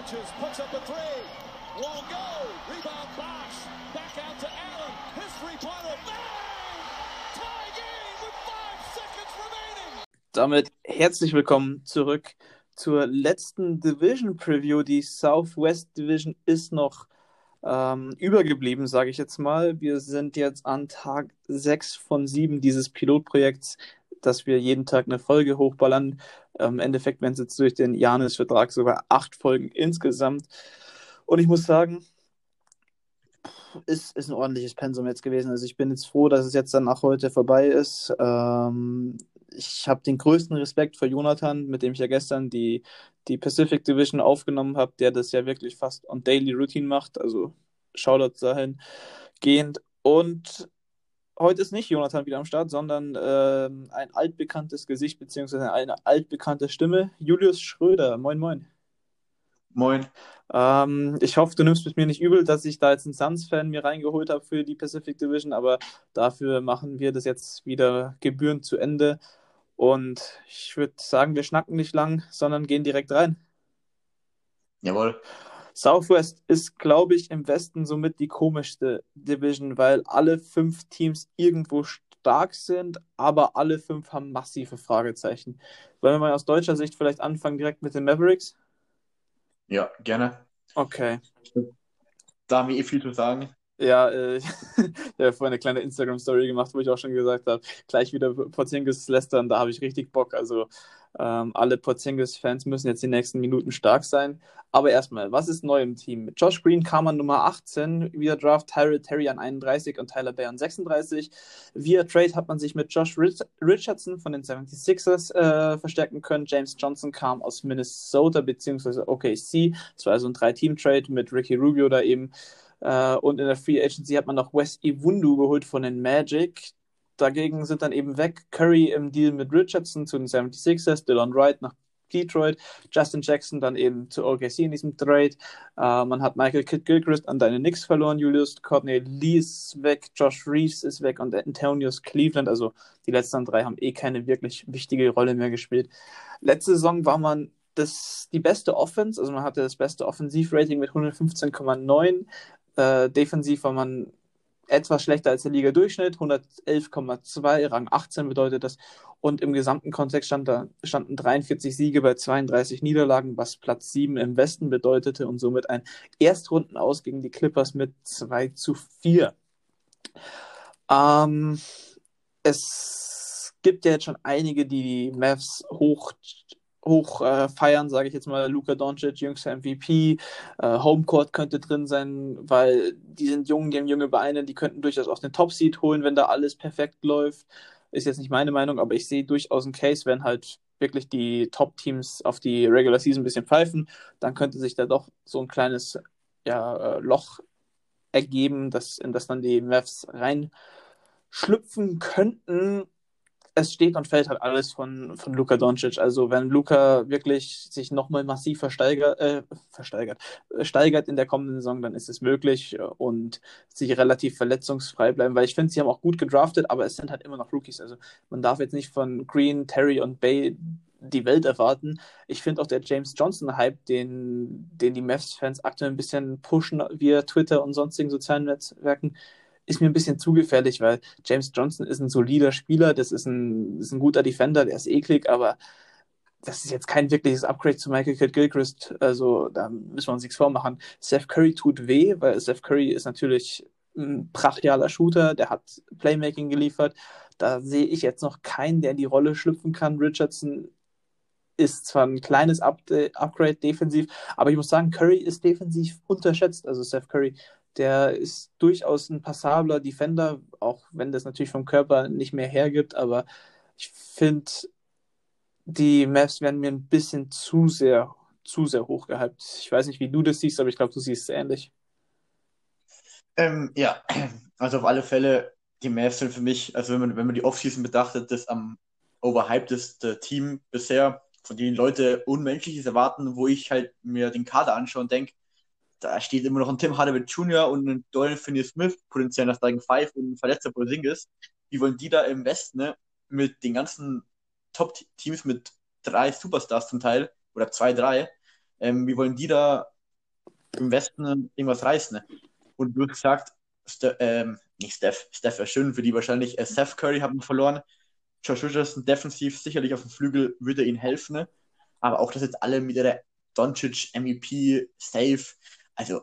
touches, puts up a three. Won't go. Rebound Bosch. Back out to Allen. His three-pointer. Bang! Tie game with five seconds remaining. Damit herzlich willkommen zurück zur letzten Division Preview. Die Southwest Division ist noch ähm, übergeblieben, sage ich jetzt mal. Wir sind jetzt an Tag 6 von 7 dieses Pilotprojekts, dass wir jeden Tag eine Folge hochballern. Im Endeffekt werden es jetzt durch den Janis-Vertrag sogar acht Folgen insgesamt. Und ich muss sagen, ist, ist ein ordentliches Pensum jetzt gewesen. Also ich bin jetzt froh, dass es jetzt dann nach heute vorbei ist. Ähm, ich habe den größten Respekt vor Jonathan, mit dem ich ja gestern die, die Pacific Division aufgenommen habe, der das ja wirklich fast on Daily Routine macht. Also Shoutout dahin gehend. Und heute ist nicht Jonathan wieder am Start, sondern äh, ein altbekanntes Gesicht beziehungsweise eine altbekannte Stimme. Julius Schröder. Moin, moin. Moin. Ähm, ich hoffe, du nimmst mit mir nicht übel, dass ich da jetzt einen Suns-Fan mir reingeholt habe für die Pacific Division, aber dafür machen wir das jetzt wieder gebührend zu Ende. Und ich würde sagen, wir schnacken nicht lang, sondern gehen direkt rein. Jawohl. Southwest ist, glaube ich, im Westen somit die komischste Division, weil alle fünf Teams irgendwo stark sind, aber alle fünf haben massive Fragezeichen. Wollen wir mal aus deutscher Sicht vielleicht anfangen direkt mit den Mavericks? Ja, gerne. Okay. Da haben wir eh viel zu sagen. Ja, äh, ich habe vorhin eine kleine Instagram-Story gemacht, wo ich auch schon gesagt habe, gleich wieder Porzingis lästern, da habe ich richtig Bock. Also ähm, alle Porzingis-Fans müssen jetzt die nächsten Minuten stark sein. Aber erstmal, was ist neu im Team? Josh Green kam an Nummer 18, via Draft Tyrell Terry an 31 und Tyler Bay an 36. Via Trade hat man sich mit Josh Richardson von den 76ers äh, verstärken können. James Johnson kam aus Minnesota bzw. OKC. Das war also ein Drei-Team-Trade mit Ricky Rubio da eben. Äh, und in der Free Agency hat man noch Wes Iwundu geholt von den Magic. Dagegen sind dann eben weg Curry im Deal mit Richardson zu den 76ers, Dylan Wright nach Detroit, Justin Jackson dann eben zu OKC in diesem Trade. Äh, man hat Michael Kidd Gilchrist an deine Knicks verloren, Julius. Courtney Lee ist weg, Josh Reeves ist weg und Antonius Cleveland. Also die letzten drei haben eh keine wirklich wichtige Rolle mehr gespielt. Letzte Saison war man das, die beste Offense, also man hatte das beste Offensivrating mit 115,9. Äh, defensiv war man etwas schlechter als der Liga-Durchschnitt, 111,2, Rang 18 bedeutet das. Und im gesamten Kontext stand da, standen 43 Siege bei 32 Niederlagen, was Platz 7 im Westen bedeutete und somit ein Erstrundenaus gegen die Clippers mit 2 zu 4. Ähm, es gibt ja jetzt schon einige, die die Mavs hoch hoch äh, feiern, sage ich jetzt mal, Luka Doncic, jüngster MVP, äh, Homecourt könnte drin sein, weil die sind jung, die haben junge Beine, die könnten durchaus auch den Top-Seed holen, wenn da alles perfekt läuft. Ist jetzt nicht meine Meinung, aber ich sehe durchaus einen Case, wenn halt wirklich die Top-Teams auf die Regular Season ein bisschen pfeifen, dann könnte sich da doch so ein kleines ja, äh, Loch ergeben, dass, in das dann die Mavs reinschlüpfen könnten es steht und fällt halt alles von, von Luka Doncic. Also wenn Luka wirklich sich nochmal massiv versteigert, äh, versteigert, äh, steigert in der kommenden Saison, dann ist es möglich äh, und sich relativ verletzungsfrei bleiben, weil ich finde, sie haben auch gut gedraftet, aber es sind halt immer noch Rookies. Also man darf jetzt nicht von Green, Terry und Bay die Welt erwarten. Ich finde auch der James Johnson-Hype, den, den die Mavs-Fans aktuell ein bisschen pushen via Twitter und sonstigen sozialen Netzwerken, ist mir ein bisschen zu gefährlich, weil James Johnson ist ein solider Spieler, das ist ein, ist ein guter Defender, der ist eklig, aber das ist jetzt kein wirkliches Upgrade zu Michael Kidd Gilchrist. Also da müssen wir uns nichts vormachen. Seth Curry tut weh, weil Seth Curry ist natürlich ein brachialer Shooter, der hat Playmaking geliefert. Da sehe ich jetzt noch keinen, der in die Rolle schlüpfen kann. Richardson ist zwar ein kleines Upgrade defensiv, aber ich muss sagen, Curry ist defensiv unterschätzt. Also Seth Curry der ist durchaus ein passabler Defender, auch wenn das natürlich vom Körper nicht mehr hergibt. Aber ich finde, die Mavs werden mir ein bisschen zu sehr, zu sehr hochgehypt. Ich weiß nicht, wie du das siehst, aber ich glaube, du siehst es ähnlich. Ähm, ja, also auf alle Fälle, die Mavs sind für mich, also wenn man, wenn man die Offseason betrachtet, das am overhypedeste Team bisher, von denen Leute Unmenschliches erwarten, wo ich halt mir den Kader anschaue und denke, da steht immer noch ein Tim Hardaway Jr. und ein Dorian Finney-Smith, potenziell nach Starting Five und ein verletzter Porzingis. Wie wollen die da im Westen ne, mit den ganzen Top-Teams mit drei Superstars zum Teil oder zwei, drei, Ähm, wie wollen die da im Westen irgendwas reißen? Und du gesagt, Ste ähm, nicht Steph, Steph wäre schön für die wahrscheinlich. Äh, Steph Curry haben verloren. Josh Richardson defensiv sicherlich auf dem Flügel würde ihnen helfen. Ne? Aber auch, dass jetzt alle mit ihrer Doncic, MVP, Safe, also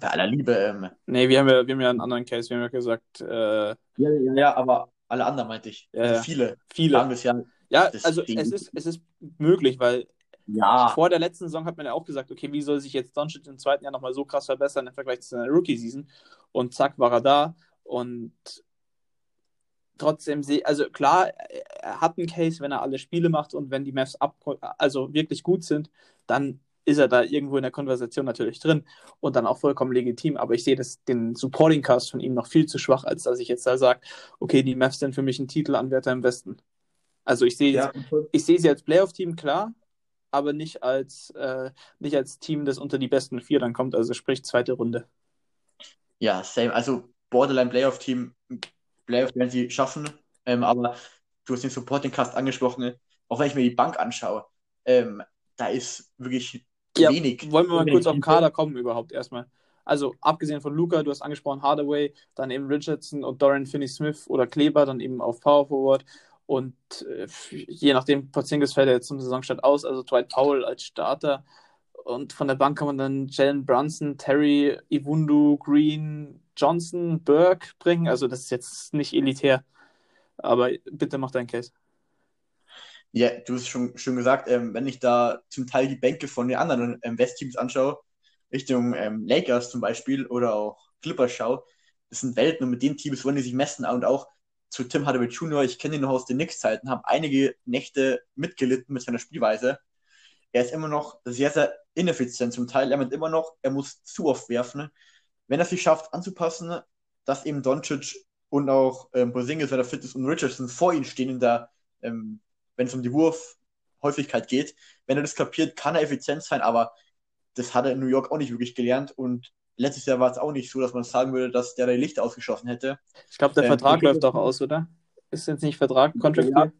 bei aller Liebe. Ähm, Nee, wir haben ja, wir haben ja einen anderen Case. Wir haben ja gesagt, äh, ja, ja, ja, aber alle anderen meinte ich. Ja, also viele viele. sagen das ja. Ja, das also Ding- es ist, es ist möglich, weil Ja, vor der letzten Saison hat man ja auch gesagt, okay, wie soll sich jetzt Doncic im zweiten Jahr nochmal so krass verbessern im Vergleich zu seiner Rookie-Season? Und zack, war er da. Und trotzdem sehe, also klar, er hat einen Case, wenn er alle Spiele macht und wenn die Mavs ab, also wirklich gut sind, dann ist er da irgendwo in der Konversation natürlich drin und dann auch vollkommen legitim. Aber ich sehe das, den Supporting Cast von ihm noch viel zu schwach, als dass ich jetzt da sage, okay, die Mavs sind für mich ein Titelanwärter im Westen. Also ich sehe ja, ich sehe sie als Playoff-Team, klar, aber nicht als, äh, nicht als Team, das unter die besten vier dann kommt, also sprich zweite Runde. ja, same. Also Borderline Playoff Team, Playoff werden sie schaffen. Ähm, aber du hast den Supporting Cast angesprochen. Auch wenn ich mir die Bank anschaue, ähm, da ist wirklich Ja, wenig. Wollen wir mal kurz auf den. Kader kommen überhaupt erstmal. Also abgesehen von Luca, du hast angesprochen Hardaway, dann eben Richardson und Dorian Finney-Smith oder Kleber, dann eben auf Power Forward und äh, je nachdem, Porzingis fällt ja jetzt zum Saisonstart aus, also Dwight Powell als Starter und von der Bank kann man dann Jalen Brunson, Terry, Iwundu, Green, Johnson, Burke bringen, also das ist jetzt nicht elitär, aber bitte mach deinen Case. Ja, du hast schon, schon gesagt, ähm, wenn ich da zum Teil die Bänke von den anderen ähm, Westteams anschaue, Richtung ähm, Lakers zum Beispiel oder auch Clippers schaue, das sind Welten und mit den Teams wollen die sich messen und auch zu Tim Hardaway Jr., ich kenne ihn noch aus den Knicks-Zeiten, habe einige Nächte mitgelitten mit seiner Spielweise. Er ist immer noch sehr, sehr ineffizient zum Teil. Er meint immer noch, er muss zu oft werfen. Wenn er es sich schafft anzupassen, dass eben Doncic und auch ähm, Porzingis, wenn er fit ist, und Richardson vor ihm stehen in der, ähm, wenn es um die Wurfhäufigkeit geht. Wenn er das kapiert, kann er effizient sein, aber das hat er in New York auch nicht wirklich gelernt und letztes Jahr war es auch nicht so, dass man sagen würde, dass der die Lichter ausgeschossen hätte. Ich glaube, der Ähm, Vertrag läuft auch aus, oder? Ist jetzt nicht Vertrag, Contract Ja.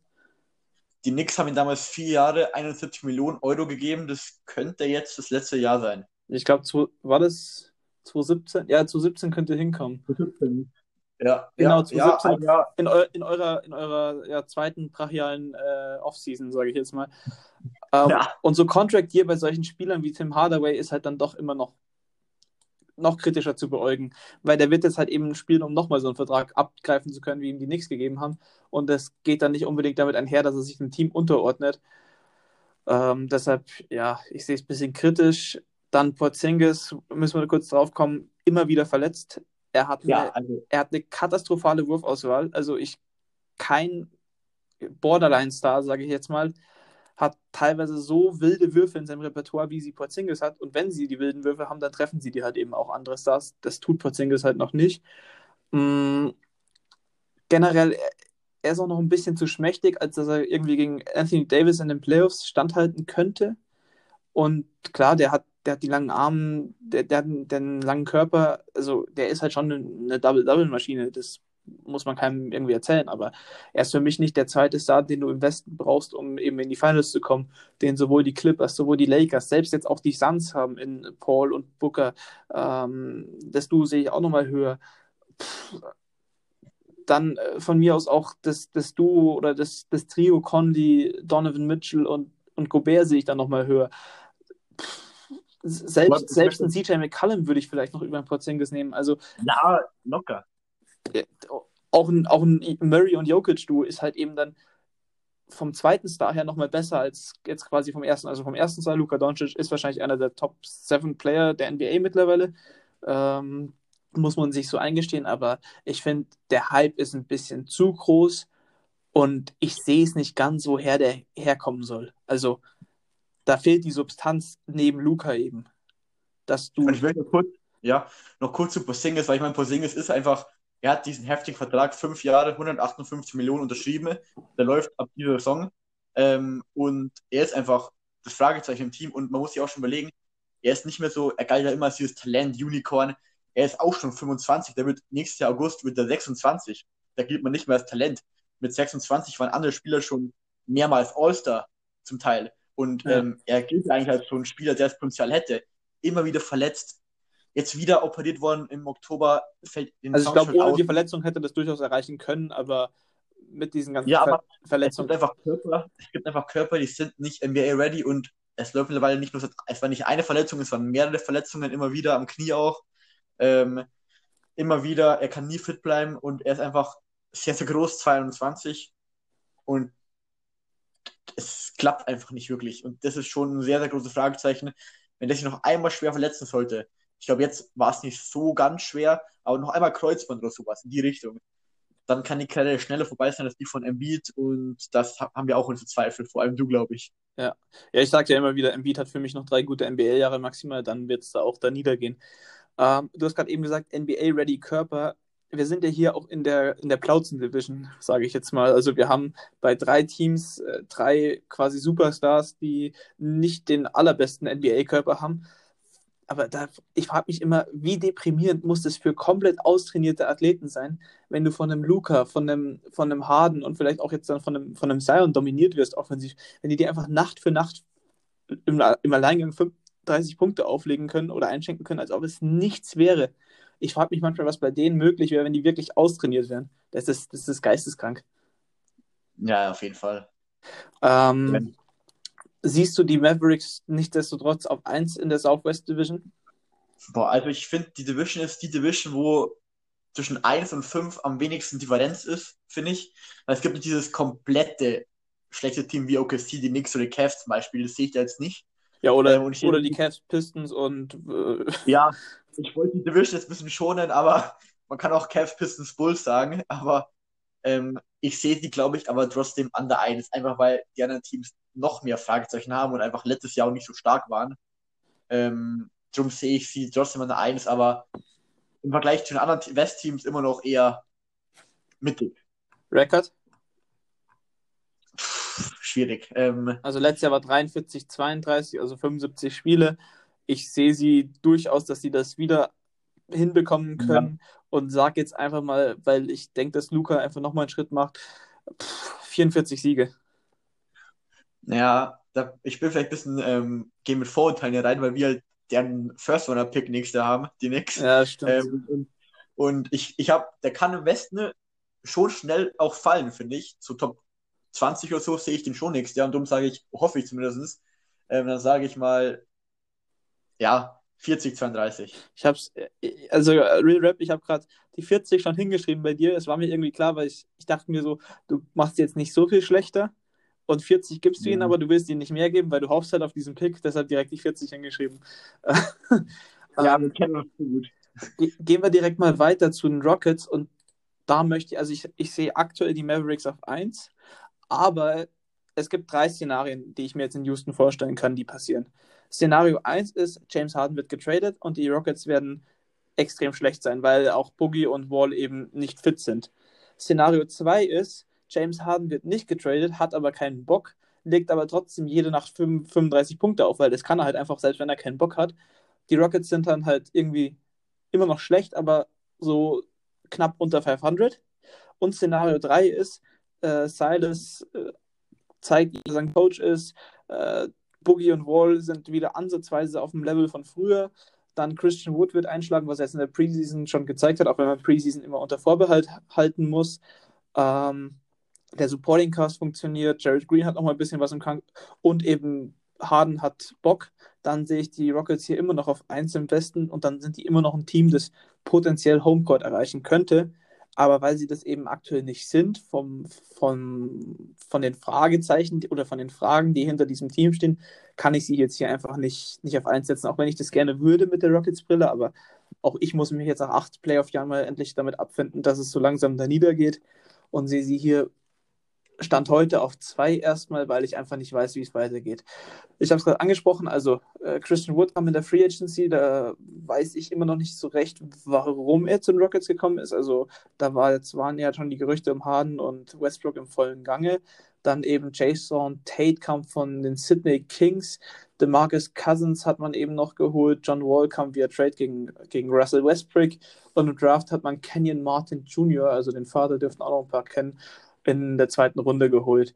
Die Knicks haben ihm damals vier Jahre 71 Millionen Euro gegeben. Das könnte jetzt das letzte Jahr sein. Ich glaube, war das 2017? Ja, 2017 könnte hinkommen. Ja, Genau, ja, 2017. ja, ein Jahr. In, eu in eurer, in eurer ja, zweiten brachialen äh, Offseason, sage ich jetzt mal. Ähm, Ja. Und so Contract Year bei solchen Spielern wie Tim Hardaway ist halt dann doch immer noch noch kritischer zu beäugen, weil der wird jetzt halt eben spielen, um nochmal so einen Vertrag abgreifen zu können, wie ihm die Knicks gegeben haben. Und das geht dann nicht unbedingt damit einher, dass er sich dem Team unterordnet. Ähm, deshalb, ja, ich sehe es ein bisschen kritisch. Dann Porzingis, müssen wir kurz drauf kommen, immer wieder verletzt. Er hat, Ja, eine, also er hat eine katastrophale Wurfauswahl. Also ich, kein Borderline-Star, sage ich jetzt mal, hat teilweise so wilde Würfe in seinem Repertoire, wie sie Porzingis hat. Und wenn sie die wilden Würfe haben, dann treffen sie die halt eben auch andere Stars. Das tut Porzingis halt noch nicht. Mm, generell, er- er ist auch noch ein bisschen zu schmächtig, als dass er irgendwie gegen Anthony Davis in den Playoffs standhalten könnte. Und klar, der hat, der hat die langen Arme, der, der hat den langen Körper. Also der ist halt schon eine, Double-Double-Maschine. Das muss man keinem irgendwie erzählen. Aber er ist für mich nicht der zweite Star, den du im Westen brauchst, um eben in die Finals zu kommen, den sowohl die Clippers, sowohl die Lakers, selbst jetzt auch die Suns haben in Paul und Booker. Ähm, das Du sehe ich auch nochmal höher. Dann äh, von mir aus auch das, das Duo oder das, das Trio Conley, Donovan Mitchell und, und Gobert sehe ich dann nochmal höher. Selbst, selbst ein CJ McCallum würde ich vielleicht noch über ein Porzingis nehmen. Also ja, locker. auch ein, auch ein Murray und Jokic-Duo ist halt eben dann vom zweiten Star her nochmal besser als jetzt quasi vom ersten. Also vom ersten Star, Luka Doncic ist wahrscheinlich einer der Top 7 Player der NBA mittlerweile. Ähm, muss man sich so eingestehen, aber ich finde, der Hype ist ein bisschen zu groß und ich sehe es nicht ganz, woher der herkommen soll. Also da fehlt die Substanz neben Luca eben. Dass du. Ich will noch kurz, ja, noch kurz zu Porzingis, weil ich meine, Porzingis ist einfach, er hat diesen heftigen Vertrag, fünf Jahre, 158 Millionen unterschrieben. Der läuft ab dieser Saison. Ähm, und er ist einfach das Fragezeichen im Team. Und man muss sich auch schon überlegen, er ist nicht mehr so, er galt ja immer als dieses Talent, Unicorn. Er ist auch schon 25, der wird nächstes Jahr August wird er 26. Da gilt man nicht mehr als Talent. Mit 26 waren andere Spieler schon mehrmals All-Star zum Teil. Und Ja. ähm, er gilt eigentlich als so ein Spieler, der das Potenzial hätte. Immer wieder verletzt. Jetzt wieder operiert worden im Oktober. Fällt in Also ich glaube, ohne aus. die Verletzung hätte das durchaus erreichen können, aber mit diesen ganzen Ja, Ver aber Es gibt Verletzungen. einfach Körper, es gibt einfach Körper, die sind nicht NBA ready und es läuft mittlerweile nicht nur, es war nicht eine Verletzung, es waren mehrere Verletzungen, immer wieder am Knie auch. Ähm, immer wieder, er kann nie fit bleiben und er ist einfach sehr, sehr groß, 22 und es klappt einfach nicht wirklich und das ist schon ein sehr, sehr großes Fragezeichen, wenn der sich noch einmal schwer verletzen sollte. Ich glaube, jetzt war es nicht so ganz schwer, aber noch einmal Kreuzband oder sowas in die Richtung dann kann die Karriere schneller vorbei sein als die von Embiid und das ha- haben wir auch unsere Zweifel, vor allem du, glaube ich. Ja, ich sage ja immer wieder, Embiid hat für mich noch drei gute NBA-Jahre maximal, dann wird es da auch da niedergehen. Ähm, du hast gerade eben gesagt, NBA-ready Körper. Wir sind ja hier auch in der, in der Plauzen-Division, sage ich jetzt mal. Also wir haben bei drei Teams äh, drei quasi Superstars, die nicht den allerbesten NBA-Körper haben. Aber da, ich frage mich immer, wie deprimierend muss das für komplett austrainierte Athleten sein, wenn du von einem Luca, von einem, von einem Harden und vielleicht auch jetzt dann von einem, von einem Zion dominiert wirst, offensiv, wenn die dir einfach Nacht für Nacht im, im Alleingang 35 Punkte auflegen können oder einschenken können, als ob es nichts wäre. Ich frage mich manchmal, was bei denen möglich wäre, wenn die wirklich austrainiert wären. Das ist, das ist geisteskrank. Ja, auf jeden Fall. Ähm, siehst du die Mavericks nichtsdestotrotz auf 1 in der Southwest Division? Boah, also ich finde, die Division ist die Division, wo zwischen 1 und 5 am wenigsten Differenz ist, finde ich. Weil es gibt nicht dieses komplette schlechte Team wie OKC, die Knicks oder die Cavs zum Beispiel, das sehe ich da jetzt nicht. Ja, oder, Ähm, oder die Cavs, Pistons und äh, Ja, ich wollte die Division jetzt ein bisschen schonen, aber man kann auch Cavs, Pistons, Bulls sagen, aber ähm, ich sehe die, glaube ich, aber trotzdem an der 1, einfach weil die anderen Teams noch mehr Fragezeichen haben und einfach letztes Jahr auch nicht so stark waren. Ähm, darum sehe ich sie trotzdem an der 1, aber im Vergleich zu den anderen West-Teams immer noch eher mittig. Record. Pff, schwierig. Ähm, Also letztes Jahr war 43, 32, also 75 Spiele. Ich sehe sie durchaus, dass sie das wieder hinbekommen können und sage jetzt einfach mal, weil ich denke, dass Luca einfach nochmal einen Schritt macht, pff, 44 Siege. ja, da, ich bin vielleicht ein bisschen, ähm, gehe mit Vorurteilen hier rein, weil wir halt deren First-Runner-Pick nächste haben, die Knicks. Ja, stimmt. Ähm, und, ich, ich habe, der kann im Westen schon schnell auch fallen, finde ich. So Top 20 oder so sehe ich den schon nächstes Jahr und darum sage ich, hoffe ich zumindest, ähm, dann sage ich mal, ja, 40, 32. Ich hab's, äh, also äh, Real Rap, ich habe gerade die 40 schon hingeschrieben bei dir. Es war mir irgendwie klar, weil ich, ich dachte mir so, du machst jetzt nicht so viel schlechter und 40 gibst du ihnen, Mhm. aber du willst ihnen nicht mehr geben, weil du hoffst halt auf diesen Pick, deshalb direkt die 40 hingeschrieben. Ja, Ähm, wir kennen uns so gut. Ge- Gehen wir direkt mal weiter zu den Rockets und da möchte ich, also ich, ich sehe aktuell die Mavericks auf 1, aber es gibt drei Szenarien, die ich mir jetzt in Houston vorstellen kann, die passieren. Szenario 1 ist, James Harden wird getradet und die Rockets werden extrem schlecht sein, weil auch Boogie und Wall eben nicht fit sind. Szenario 2 ist, James Harden wird nicht getradet, hat aber keinen Bock, legt aber trotzdem jede Nacht 5, 35 Punkte auf, weil das kann er halt einfach, selbst wenn er keinen Bock hat. Die Rockets sind dann halt irgendwie immer noch schlecht, aber so knapp unter 500. Und Szenario 3 ist, äh, Silas äh, zeigt, dass er ein Coach ist, äh, Boogie und Wall sind wieder ansatzweise auf dem Level von früher. Dann Christian Wood wird einschlagen, was er jetzt in der Preseason schon gezeigt hat, auch wenn man Preseason immer unter Vorbehalt halten muss. Ähm, der Supporting Cast funktioniert, Jared Green hat noch mal ein bisschen was im Krank und eben Harden hat Bock. Dann sehe ich die Rockets hier immer noch auf 1 im Westen und dann sind die immer noch ein Team, das potenziell Homecourt erreichen könnte. Aber weil sie das eben aktuell nicht sind, vom, vom, von den Fragezeichen oder von den Fragen, die hinter diesem Team stehen, kann ich sie jetzt hier einfach nicht, nicht auf 1 setzen, auch wenn ich das gerne würde mit der Rockets-Brille. Aber auch ich muss mich jetzt nach acht Playoff-Jahren mal endlich damit abfinden, dass es so langsam da niedergeht und sehe sie hier Stand heute auf zwei erstmal, weil ich einfach nicht weiß, wie es weitergeht. Ich habe es gerade angesprochen, also äh, Christian Wood kam in der Free Agency, da weiß ich immer noch nicht so recht, warum er zu den Rockets gekommen ist. Also da war jetzt waren ja schon die Gerüchte um Harden und Westbrook im vollen Gange. Dann eben Jason Tate kam von den Sydney Kings. DeMarcus Cousins hat man eben noch geholt. John Wall kam via Trade gegen, gegen Russell Westbrook. Und im Draft hat man Kenyon Martin Jr., also den Vater dürften auch noch ein paar kennen, in der zweiten Runde geholt.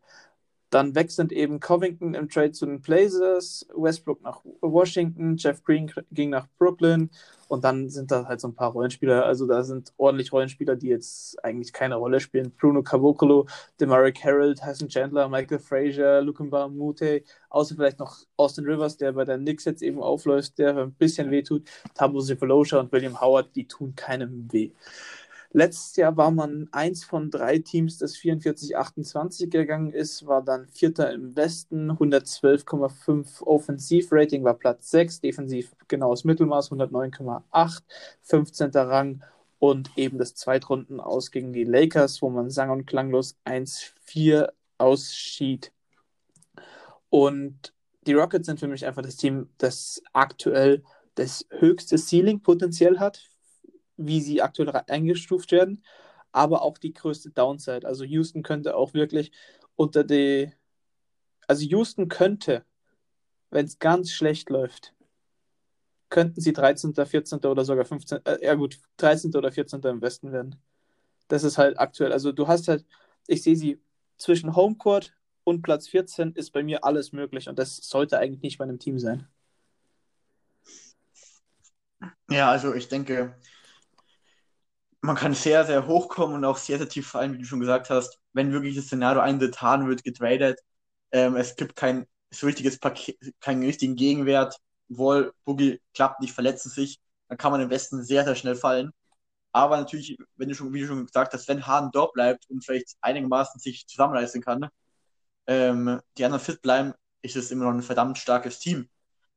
Dann weg sind eben Covington im Trade zu den Blazers, Westbrook nach Washington, Jeff Green ging nach Brooklyn und dann sind da halt so ein paar Rollenspieler. Also da sind ordentlich Rollenspieler, die jetzt eigentlich keine Rolle spielen. Bruno Cavocolo, Demaric Harold, Hassan Chandler, Michael Frazier, Lukumba Mute, außer vielleicht noch Austin Rivers, der bei der Knicks jetzt eben aufläuft, der ein bisschen wehtut. Tabo Zifalosha und William Howard, die tun keinem weh. Letztes Jahr war man eins von drei Teams, das 44-28 gegangen ist, war dann Vierter im Westen, 112,5 Offensivrating, war Platz 6, defensiv genaues Mittelmaß, 109,8, 15. Rang und eben das Zweitrunden aus gegen die Lakers, wo man sang- und klanglos 1-4 ausschied. Und die Rockets sind für mich einfach das Team, das aktuell das höchste Ceiling potenziell hat wie sie aktuell eingestuft werden, aber auch die größte Downside. Also Houston könnte auch wirklich unter die, also Houston könnte, wenn es ganz schlecht läuft, könnten sie 13., 14. oder sogar 15., äh, ja gut, 13. oder 14. im Westen werden. Das ist halt aktuell, also du hast halt, ich sehe sie zwischen Homecourt und Platz 14 ist bei mir alles möglich und das sollte eigentlich nicht bei einem Team sein. Ja, also ich denke, man kann sehr, sehr hoch kommen und auch sehr, sehr tief fallen, wie du schon gesagt hast. Wenn wirklich das Szenario eingetan wird, getradet, ähm, es gibt kein so richtiges Paket, keinen richtigen Gegenwert, Wall, Boogie klappt nicht, verletzen sich, dann kann man im Westen sehr, sehr schnell fallen. Aber natürlich, wenn du schon, wie du schon gesagt hast, wenn Harden dort bleibt und vielleicht einigermaßen sich zusammenreißen kann, ähm, die anderen fit bleiben, ist es immer noch ein verdammt starkes Team.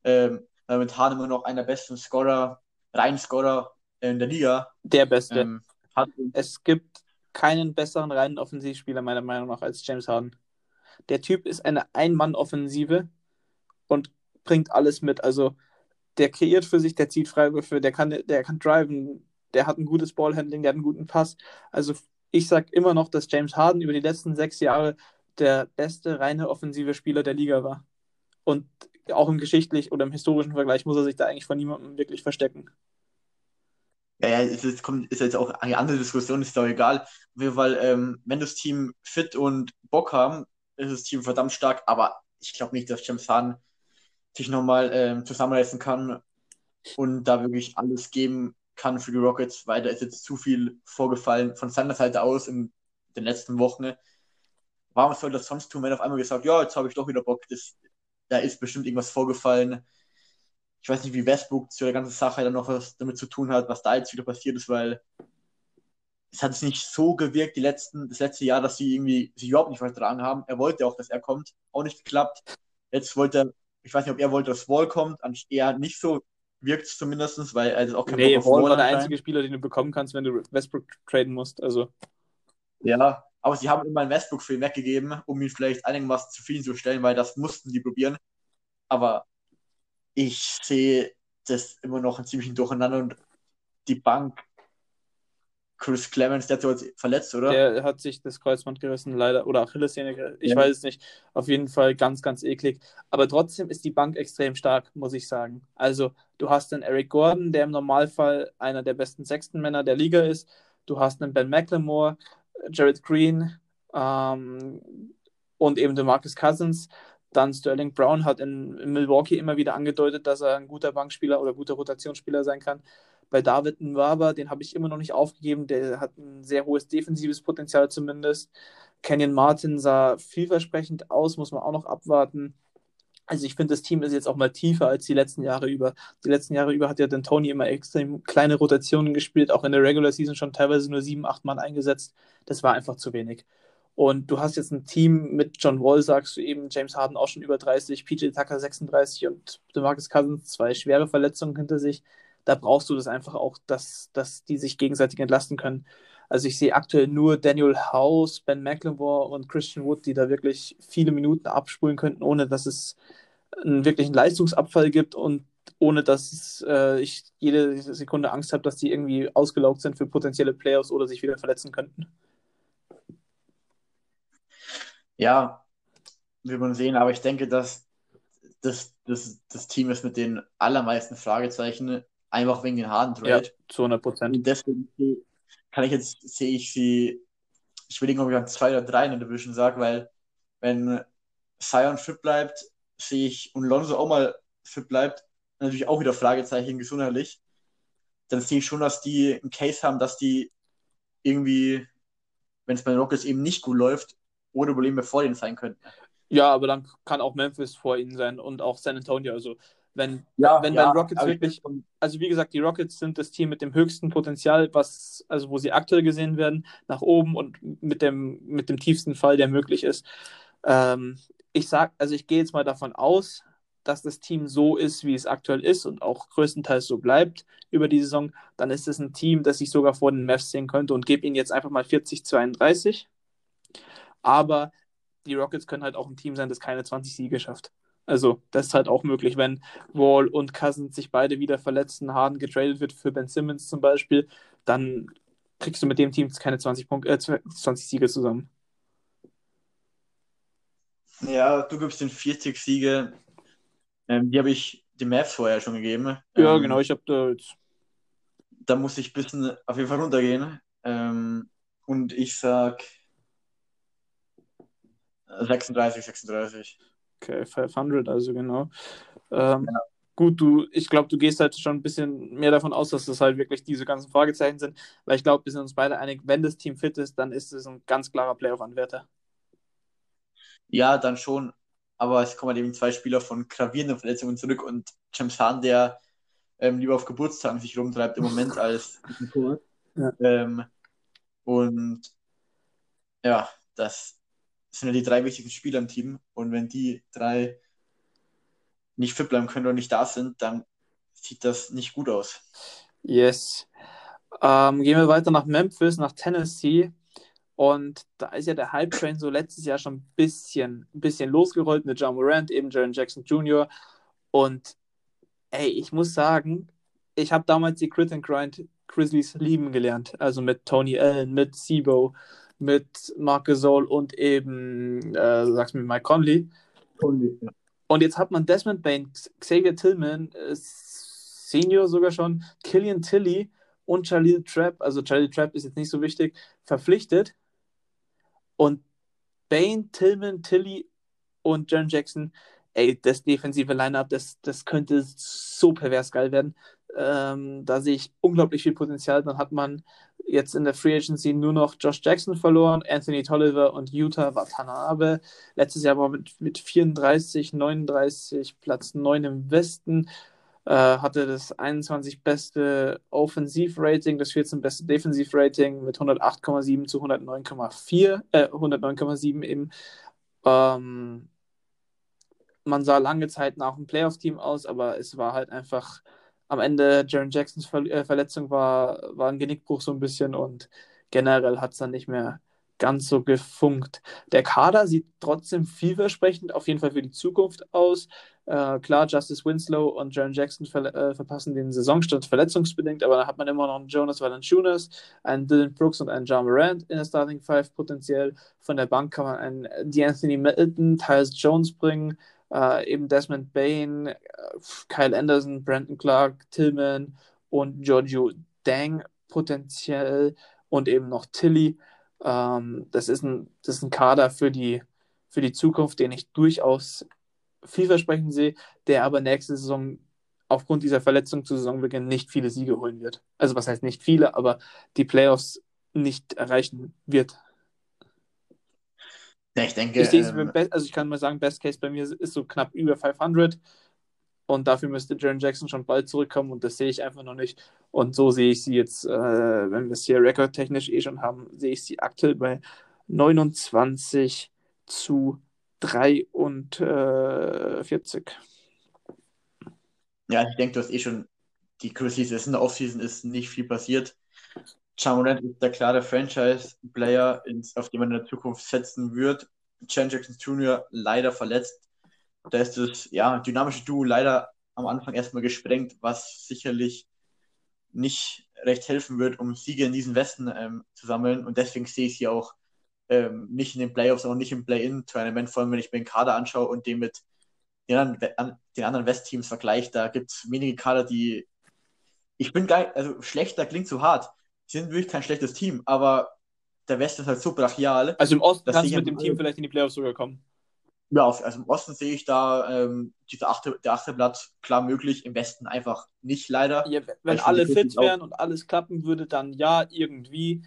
Ähm, weil mit Harden immer noch einer der besten Scorer, rein Scorer in der Liga. Der Beste. Ähm, hat, es gibt keinen besseren reinen Offensivspieler, meiner Meinung nach, als James Harden. Der Typ ist eine Ein-Mann-Offensive und bringt alles mit. Also der kreiert für sich, der zieht Freiwürfe, der kann, der kann driven, der hat ein gutes Ballhandling, der hat einen guten Pass. Also ich sage immer noch, dass James Harden über die letzten sechs Jahre der beste reine offensive Spieler der Liga war. Und auch im geschichtlichen oder im historischen Vergleich muss er sich da eigentlich von niemandem wirklich verstecken. Ja, ja, es ist, kommt, ist jetzt auch eine andere Diskussion, ist doch egal. Weil, ähm, wenn das Team fit und Bock haben, ist das Team verdammt stark, aber ich glaube nicht, dass James Harden sich nochmal ähm, zusammenreißen kann und da wirklich alles geben kann für die Rockets, weil da ist jetzt zu viel vorgefallen von seiner Seite aus in den letzten Wochen. Warum soll das sonst tun, wenn auf einmal gesagt, ja, jetzt habe ich doch wieder Bock, das, da ist bestimmt irgendwas vorgefallen ich weiß nicht, wie Westbrook zu der ganzen Sache dann noch was damit zu tun hat, was da jetzt wieder passiert ist, weil es hat es nicht so gewirkt, die letzten, das letzte Jahr, dass sie irgendwie sich überhaupt nicht vertragen haben. Er wollte auch, dass er kommt, auch nicht geklappt. Jetzt wollte er, ich weiß nicht, ob er wollte, dass Wall kommt, eher nicht so wirkt es zumindest, weil er auch kein Nee, Bock Wall war der einzige Spieler, den du bekommen kannst, wenn du Westbrook traden musst. Also. Ja, aber sie haben immer einen Westbrook für ihn weggegeben, um ihn vielleicht einigermaßen zufrieden zu stellen, weil das mussten die probieren. Aber ich sehe das immer noch ein ziemlichen Durcheinander und die Bank, Chris Clemens, der hat sich verletzt, oder? Der hat sich das Kreuzband gerissen, leider, oder Achillessehne, ich ja. weiß es nicht. Auf jeden Fall ganz, ganz eklig. Aber trotzdem ist die Bank extrem stark, muss ich sagen. Also, du hast einen Eric Gordon, der im Normalfall einer der besten sechsten Männer der Liga ist. Du hast einen Ben McLemore, Jared Green ähm, und eben den Marcus Cousins. Dann Sterling Brown hat in, in, Milwaukee immer wieder angedeutet, dass er ein guter Bankspieler oder guter Rotationsspieler sein kann. Bei David Nwaba, den habe ich immer noch nicht aufgegeben, der hat ein sehr hohes defensives Potenzial zumindest. Kenyon Martin sah vielversprechend aus, muss man auch noch abwarten. Also ich finde, das Team ist jetzt auch mal tiefer als die letzten Jahre über. Die letzten Jahre über hat ja den Tony immer extrem kleine Rotationen gespielt, auch in der Regular Season schon teilweise nur sieben, acht Mann eingesetzt. Das war einfach zu wenig. Und du hast jetzt ein Team mit John Wall, sagst du eben, James Harden auch schon über 30, PJ Tucker 36 und DeMarcus Cousins zwei schwere Verletzungen hinter sich. Da brauchst du das einfach auch, dass, dass die sich gegenseitig entlasten können. Also ich sehe aktuell nur Daniel House, Ben McLemore und Christian Wood, die da wirklich viele Minuten abspulen könnten, ohne dass es einen wirklichen Leistungsabfall gibt und ohne dass äh, ich jede Sekunde Angst habe, dass die irgendwie ausgelaugt sind für potenzielle Playoffs oder sich wieder verletzen könnten. Ja, wird man sehen, aber ich denke, dass das, das, das Team ist mit den allermeisten Fragezeichen, einfach wegen den harten Trade. Ja, zu 100 Prozent. Und deswegen kann ich jetzt, sehe ich sie, ich will irgendwann zwei oder drei in der Division sagen, weil wenn Zion fit bleibt, sehe ich und Lonzo auch mal fit bleibt, natürlich auch wieder Fragezeichen gesundheitlich, dann sehe ich schon, dass die einen Case haben, dass die irgendwie, wenn es bei den Rockets eben nicht gut läuft, ohne Probleme vor denen sein könnten. Ja, aber dann kann auch Memphis vor ihnen sein und auch San Antonio. Also wenn, Ja, wenn ja, Rockets wirklich, also wie gesagt, die Rockets sind das Team mit dem höchsten Potenzial, was, also wo sie aktuell gesehen werden, nach oben und mit dem, mit dem tiefsten Fall, der möglich ist. Ähm, ich sag, also ich gehe jetzt mal davon aus, dass das Team so ist, wie es aktuell ist und auch größtenteils so bleibt über die Saison, dann ist es ein Team, das ich sogar vor den Mavs sehen könnte und gebe ihnen jetzt einfach mal 40-32. Aber die Rockets können halt auch ein Team sein, das keine 20 Siege schafft. Also, das ist halt auch möglich, wenn Wall und Cousins sich beide wieder verletzen, Harden getradet wird für Ben Simmons zum Beispiel, dann kriegst du mit dem Team keine 20, Punkt, äh, 20 Siege zusammen. Ja, du gibst den 40 Siege. Ähm, die habe ich den Mavs vorher schon gegeben. Ja, Ähm, genau, ich habe da jetzt. Da muss ich ein bisschen auf jeden Fall runtergehen. Ähm, und ich sag 36, 36. Okay, 500, also genau. Ähm, Gut, du, ich glaube, du gehst halt schon ein bisschen mehr davon aus, dass das halt wirklich diese ganzen Fragezeichen sind, weil ich glaube, wir sind uns beide einig, wenn das Team fit ist, dann ist es ein ganz klarer Playoff-Anwärter. Ja, dann schon. Aber es kommen halt eben zwei Spieler von gravierenden Verletzungen zurück und James Harden, der ähm, lieber auf Geburtstagen sich rumtreibt im Moment als Ja. ähm, und ja, das sind ja die drei wichtigsten Spieler im Team. Und wenn die drei nicht fit bleiben können oder nicht da sind, dann sieht das nicht gut aus. Yes. Ähm, gehen wir weiter nach Memphis, nach Tennessee. Und da ist ja der Hype-Train so letztes Jahr schon ein bisschen, ein bisschen losgerollt mit John Morant, eben Jaron Jackson Jr. Und ey, ich muss sagen, ich habe damals die Crit and Grind Grizzlies lieben gelernt. Also mit Tony Allen, mit Sibo, mit Marc Gasol und eben, äh, sag's mir, Mike Conley. Und jetzt hat man Desmond Bain, Xavier Tillman, äh, Senior sogar schon, Killian Tilly und Jalil Trapp, also Jalil Trapp ist jetzt nicht so wichtig, verpflichtet. Und Bain, Tillman, Tilly und Jaron Jackson, ey, das defensive Lineup, das, das könnte so pervers geil werden. Ähm, da sehe ich unglaublich viel Potenzial. Dann hat man jetzt in der Free Agency nur noch Josh Jackson verloren, Anthony Tolliver und Utah Watanabe. Letztes Jahr war mit, mit 34, 39, Platz 9 im Westen. Äh, hatte das 21 beste Offensivrating, das 14 beste Defensivrating mit 108,7 zu 109,4, äh, 109,7 eben. Ähm, man sah lange Zeit nach einem Playoff-Team aus, aber es war halt einfach am Ende Jaron Jacksons Ver äh, Verletzung war, war ein Genickbruch so ein bisschen und generell hat es dann nicht mehr ganz so gefunkt. Der Kader sieht trotzdem vielversprechend auf jeden Fall für die Zukunft aus. Äh, klar, Justice Winslow und Jaron Jackson ver äh, verpassen den Saisonstart verletzungsbedingt, aber da hat man immer noch einen Jonas Valanciunas, einen Dylan Brooks und einen John Morant in der Starting Five potenziell. Von der Bank kann man einen D'Anthony Melton, Tyus Jones bringen, äh, eben Desmond Bain, äh, Kyle Anderson, Brandon Clark, Tillman und Giorgio Dang potenziell und eben noch Tilly. Ähm, das, ist ein, das ist ein Kader für die, für die Zukunft, den ich durchaus vielversprechend sehe, der aber nächste Saison aufgrund dieser Verletzung zu Saisonbeginn nicht viele Siege holen wird. Also was heißt nicht viele, aber die Playoffs nicht erreichen wird. Ja, ich denke, Ich sehe ähm, also ich kann mal sagen, Best Case bei mir ist so knapp über 500 und dafür müsste Jaron Jackson schon bald zurückkommen und das sehe ich einfach noch nicht. Und so sehe ich sie jetzt, äh, wenn wir es hier rekordtechnisch eh schon haben, sehe ich sie aktuell bei 29 zu 43. ja, ich denke, du hast eh schon die Grizzlies ist in der Offseason ist nicht viel passiert. Ja Morant ist der klare Franchise-Player, auf den man in der Zukunft setzen wird. Jan Jackson Jr. leider verletzt. Da ist das ja, dynamische Duo leider am Anfang erstmal gesprengt, was sicherlich nicht recht helfen wird, um Siege in diesen Westen ähm, zu sammeln. Und deswegen sehe ich sie auch ähm, nicht in den Playoffs, auch nicht im Play-In-Tournament, vor allem wenn ich mir den Kader anschaue und den mit den anderen, den anderen West-Teams vergleiche. Da gibt es wenige Kader, die. Ich bin geil, also schlechter klingt zu hart. Sie sind wirklich kein schlechtes Team, aber der Westen ist halt so brachial. Also im Osten kannst du mit dem am- Team vielleicht in die Playoffs sogar kommen. Ja, also im Osten sehe ich da ähm, dieser achte, der achte Platz klar möglich, im Westen einfach nicht leider. Ja, wenn alle fit wären und alles klappen würde, dann ja, irgendwie.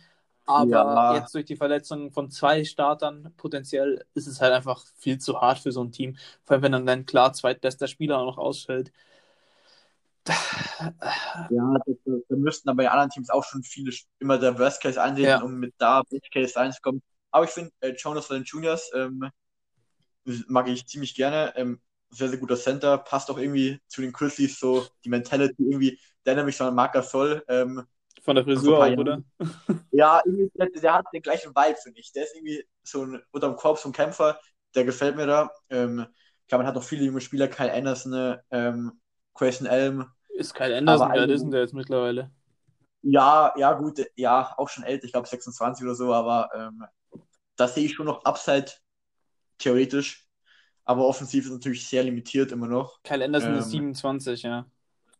Aber ja. jetzt durch die Verletzungen von zwei Startern potenziell ist es halt einfach viel zu hart für so ein Team. Vor allem, wenn dann dein klar zweitbester Spieler auch noch ausfällt. Ja, da müssten aber bei anderen Teams auch schon viele immer der Worst Case ansehen, ja. um mit da Best Case reinzukommen. Aber ich finde, äh, Jonas Juniors ähm, mag ich ziemlich gerne. Ähm, sehr, sehr guter Center, passt auch irgendwie zu den Grizzlies so, die Mentality irgendwie, der nämlich so ein Marker soll. Ähm, Von der Frisur auch, oder? Ja, irgendwie, der, der, hat den gleichen Vibe, finde ich. Der ist irgendwie so ein, unterm Korb so ein Kämpfer, der gefällt mir da. Ähm, ich glaube, man hat noch viele junge Spieler, Kyle Anderson, ähm, Grayson Elm. Ist Kyle Anderson, wer ist denn der jetzt mittlerweile? Ja, ja, gut, ja, auch schon älter, ich glaube 26 oder so, aber ähm, da sehe ich schon noch Upside theoretisch. Aber offensiv ist natürlich sehr limitiert immer noch. Kyle Anderson ähm, ist 27, ja.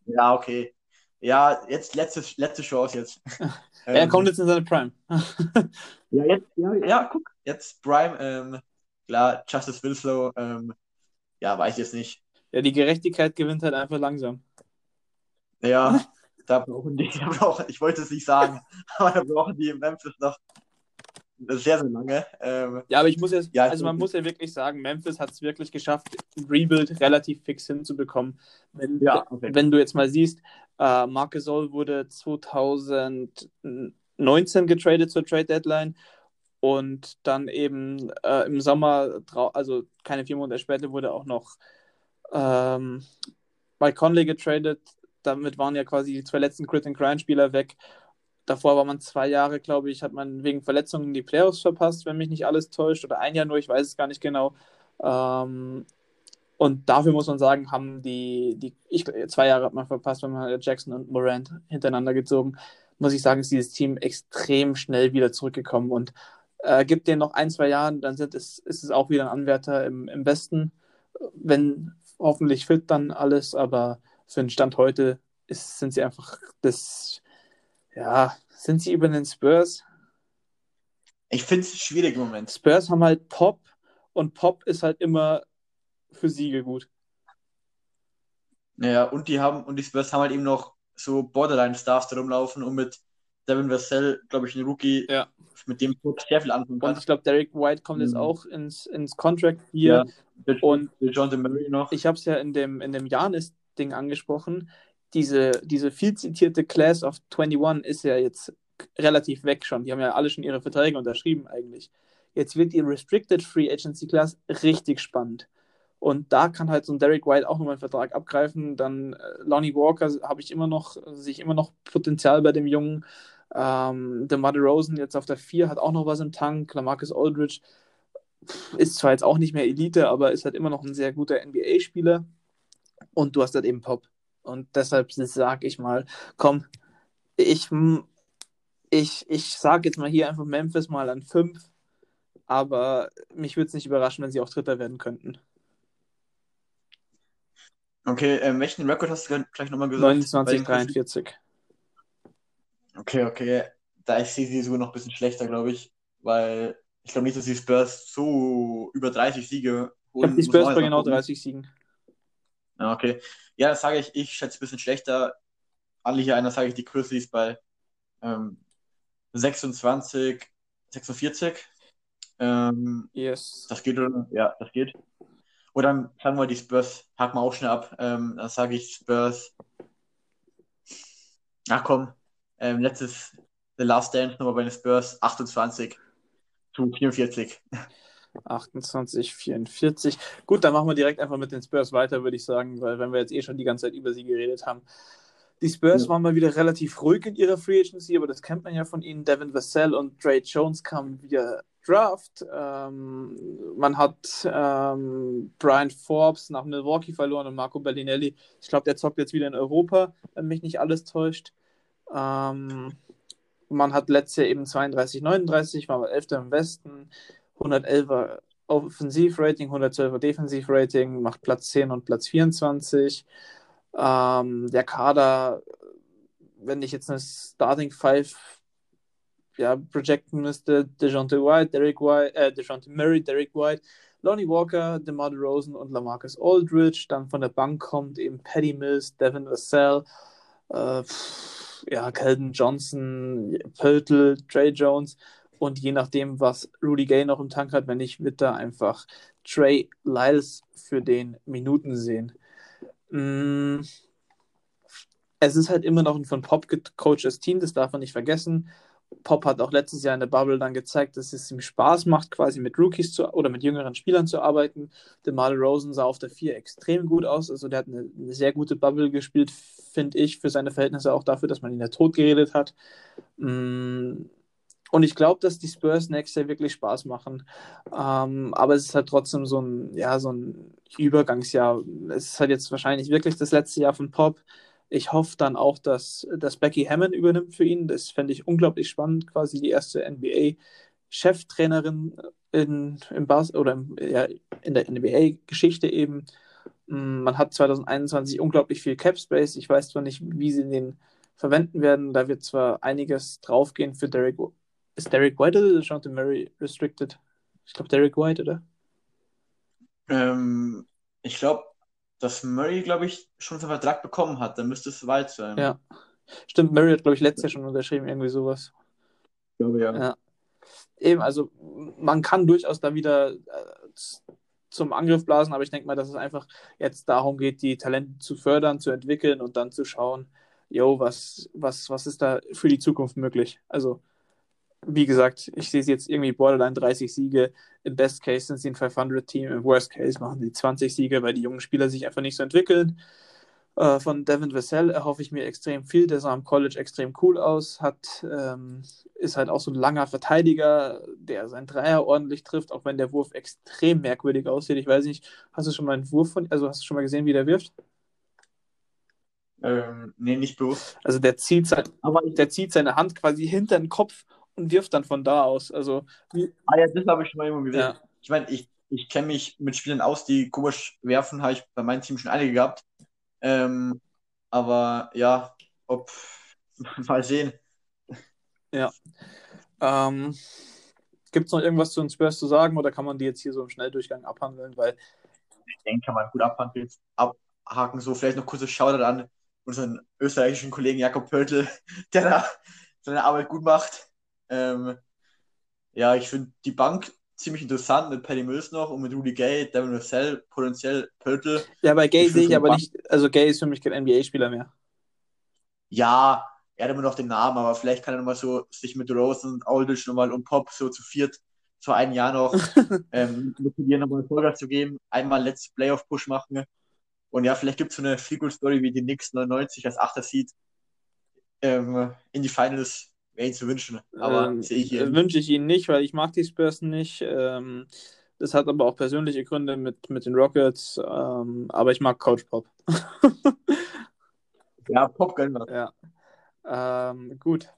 Ja, okay. Ja, jetzt letzte, letzte Chance jetzt. er ähm, kommt jetzt in seine Prime. ja, jetzt, ja, ja, guck, jetzt Prime. Ähm, klar, Justice Winslow, ähm, ja, weiß ich jetzt nicht. Ja, die Gerechtigkeit gewinnt halt einfach langsam. Ja, da brauchen die, da brauchen, ich wollte es nicht sagen, aber da brauchen die in Memphis noch sehr, sehr lange. Ähm, ja, aber ich muss jetzt, ja, also man muss ja wirklich sagen, Memphis hat es wirklich geschafft, Rebuild relativ fix hinzubekommen. Wenn, ja, okay. wenn du jetzt mal siehst, äh, Marc Gasol wurde 2019 getradet zur Trade Deadline und dann eben äh, im Sommer, also keine vier Monate später, wurde auch noch ähm, Mike Conley getradet. Damit waren ja quasi die zwei letzten Crit and Grind Spieler weg. Davor war man zwei Jahre, glaube ich, hat man wegen Verletzungen die Playoffs verpasst, wenn mich nicht alles täuscht, oder ein Jahr nur, ich weiß es gar nicht genau. Ähm, und dafür muss man sagen, haben die, die ich, zwei Jahre hat man verpasst, wenn man Jackson und Morant hintereinander gezogen. Muss ich sagen, ist dieses Team extrem schnell wieder zurückgekommen und äh, gibt denen noch ein, zwei Jahre, dann sind es, ist es auch wieder ein Anwärter im, im Westen, wenn hoffentlich fit dann alles, aber für den Stand heute ist, sind sie einfach das ja, sind sie über den Spurs? Ich finde es schwierig im Moment. Spurs haben halt Pop und Pop ist halt immer für Siege gut. Ja, und die haben, und die Spurs haben halt eben noch so Borderline-Stars rumlaufen und mit Devin Vassell, glaube ich, ein Rookie, ja. mit dem Pop sehr viel anfangen kann. Und ich glaube, Derek White kommt mhm. jetzt auch ins, ins Contract hier. Ja, und John Murray noch. Ich habe es ja in dem, in dem Janis-Ding angesprochen diese, diese viel zitierte Class of 21 ist ja jetzt relativ weg schon. Die haben ja alle schon ihre Verträge unterschrieben eigentlich. Jetzt wird die Restricted Free Agency Class richtig spannend. Und da kann halt so ein Derek White auch nochmal einen Vertrag abgreifen. Dann äh, Lonnie Walker habe ich immer noch, sehe ich immer noch Potenzial bei dem Jungen. Ähm, der Muddy Rosen jetzt auf der 4 hat auch noch was im Tank. Lamarcus Aldridge ist zwar jetzt auch nicht mehr Elite, aber ist halt immer noch ein sehr guter NBA-Spieler. Und du hast halt eben Pop. Und deshalb sage ich mal, komm, ich, ich, ich sage jetzt mal hier einfach Memphis mal an 5, aber mich würde es nicht überraschen, wenn sie auch Dritter werden könnten. Okay, ähm, welchen Rekord hast du gleich nochmal gesagt? 29, 43. Okay, okay. Da ist sie sogar noch ein bisschen schlechter, glaube ich, weil ich glaube nicht, dass die Spurs so über 30 Siege holen. Ich glaube, die Spurs bei genau 30 Siegen. Ja, okay. Ja, das sage ich, ich schätze ein bisschen schlechter. Alle hier einer sage ich die Grizzlies bei ähm, 26, 46. Ähm, yes. Das geht, oder? Ja, das geht. Oder dann sagen wir die Spurs, haken wir auch schnell ab. Ähm, dann sage ich Spurs. Ach komm, ähm, letztes The Last Dance nochmal bei den Spurs 28 zu 44. 28, 44. Gut, dann machen wir direkt einfach mit den Spurs weiter, würde ich sagen, weil wenn wir jetzt eh schon die ganze Zeit über sie geredet haben. Die Spurs ja. waren mal wieder relativ ruhig in ihrer Free Agency, aber das kennt man ja von ihnen. Devin Vassell und Dre Jones kamen via Draft. Ähm, man hat ähm, Brian Forbes nach Milwaukee verloren und Marco Bellinelli. Ich glaube, der zockt jetzt wieder in Europa, wenn mich nicht alles täuscht. Ähm, man hat letztes Jahr eben 32, 39, war 11. im Westen. 111er Offensivrating, 112er Defensivrating, macht Platz 10 und Platz 24. Ähm, der Kader, wenn ich jetzt eine Starting Five ja, projecten müsste, DeJounte White, Derek White, äh, DeJounte Murray, Derek White, Lonnie Walker, DeMar DeRozan und LaMarcus Aldridge. Dann von der Bank kommt eben Paddy Mills, Devin Vassell, äh, ja, Keldon Johnson, Pöltl, Trey Jones. Und je nachdem, was Rudy Gay noch im Tank hat, wenn nicht, wird da einfach Trey Lyles für den Minuten sehen. Mm. Es ist halt immer noch ein von Pop gecoachtes Team, das darf man nicht vergessen. Pop hat auch letztes Jahr in der Bubble dann gezeigt, dass es ihm Spaß macht, quasi mit Rookies zu, oder mit jüngeren Spielern zu arbeiten. DeMar Rosen sah auf der 4 extrem gut aus. Also der hat eine, eine sehr gute Bubble gespielt, finde ich, für seine Verhältnisse, auch dafür, dass man ihn ja tot geredet hat. Mm. Und ich glaube, dass die Spurs nächstes Jahr wirklich Spaß machen. Ähm, aber es ist halt trotzdem so ein, ja, so ein Übergangsjahr. Es ist halt jetzt wahrscheinlich wirklich das letzte Jahr von Pop. Ich hoffe dann auch, dass, dass Becky Hammond übernimmt für ihn. Das fände ich unglaublich spannend, quasi die erste NBA-Cheftrainerin in, im ja, in der NBA-Geschichte eben. Mm, man hat 2021 unglaublich viel Cap Space. Ich weiß zwar nicht, wie sie den verwenden werden. Da wird zwar einiges draufgehen für Derek ist Derek White oder Jonathan Murray restricted? Ich glaube Derek White, oder? Ähm, ich glaube, dass Murray, glaube ich, schon seinen Vertrag bekommen hat. Dann müsste es White sein. Ja. Stimmt, Murray hat, glaube ich, letztes Jahr schon unterschrieben, irgendwie sowas. Ich glaube, ja. ja. Eben, also man kann durchaus da wieder äh, zum Angriff blasen, aber ich denke mal, dass es einfach jetzt darum geht, die Talente zu fördern, zu entwickeln und dann zu schauen, yo, was, was, was ist da für die Zukunft möglich? Also wie gesagt, ich sehe jetzt irgendwie Borderline 30 Siege. Im Best Case sind sie ein 500-Team, im Worst Case machen sie 20 Siege, weil die jungen Spieler sich einfach nicht so entwickeln. Äh, von Devin Vassell erhoffe ich mir extrem viel. Der sah am College extrem cool aus, hat, ähm, ist halt auch so ein langer Verteidiger, der seinen Dreier ordentlich trifft, auch wenn der Wurf extrem merkwürdig aussieht. Ich weiß nicht, hast du schon mal einen Wurf von, also hast du schon mal gesehen, wie der wirft? Ähm, nee, nicht bewusst. Also der zieht, sein, der zieht seine Hand quasi hinter den Kopf und wirft dann von da aus. Also, wie... Ah ja, das habe ich schon mal irgendwo gesehen. Ja. Ich meine, ich, ich kenne mich mit Spielern aus, die komisch werfen, habe ich bei meinem Team schon einige gehabt. Ähm, aber ja, ob mal sehen. Ja. Ähm, Gibt es noch irgendwas zu den Spurs zu sagen oder kann man die jetzt hier so im Schnelldurchgang abhandeln? Weil ich denke, kann man gut abhandeln, abhaken. So, vielleicht noch kurzes Shoutout an unseren österreichischen Kollegen Jakob Pöltl, der da seine Arbeit gut macht. Ähm, ja, ich finde die Bank ziemlich interessant mit Paddy Mills noch und mit Rudy Gay, Devin Russell, potenziell Pöltl. Ja, bei Gay sehe ich aber Bank... nicht, also Gay ist für mich kein NBA-Spieler mehr. Ja, er hat immer noch den Namen, aber vielleicht kann er nochmal so sich mit Rosen und Aldridge nochmal und Pop so zu viert zu einem Jahr noch ähm, motivieren, nochmal Vollgas zu geben, einmal letztes Playoff-Push machen. Und ja, vielleicht gibt es so eine Feel-Good-Story wie die Knicks 99 als Achter Seed ähm, in die Finals wäre ihn zu wünschen. Aber ähm, sehe ich hier. Wünsche ich ihn nicht, weil ich mag die Spurs nicht. Ähm, das hat aber auch persönliche Gründe mit, mit den Rockets. Ähm, aber ich mag Coach Pop. ja, Pop gönnen wir. Ja. Ähm, gut.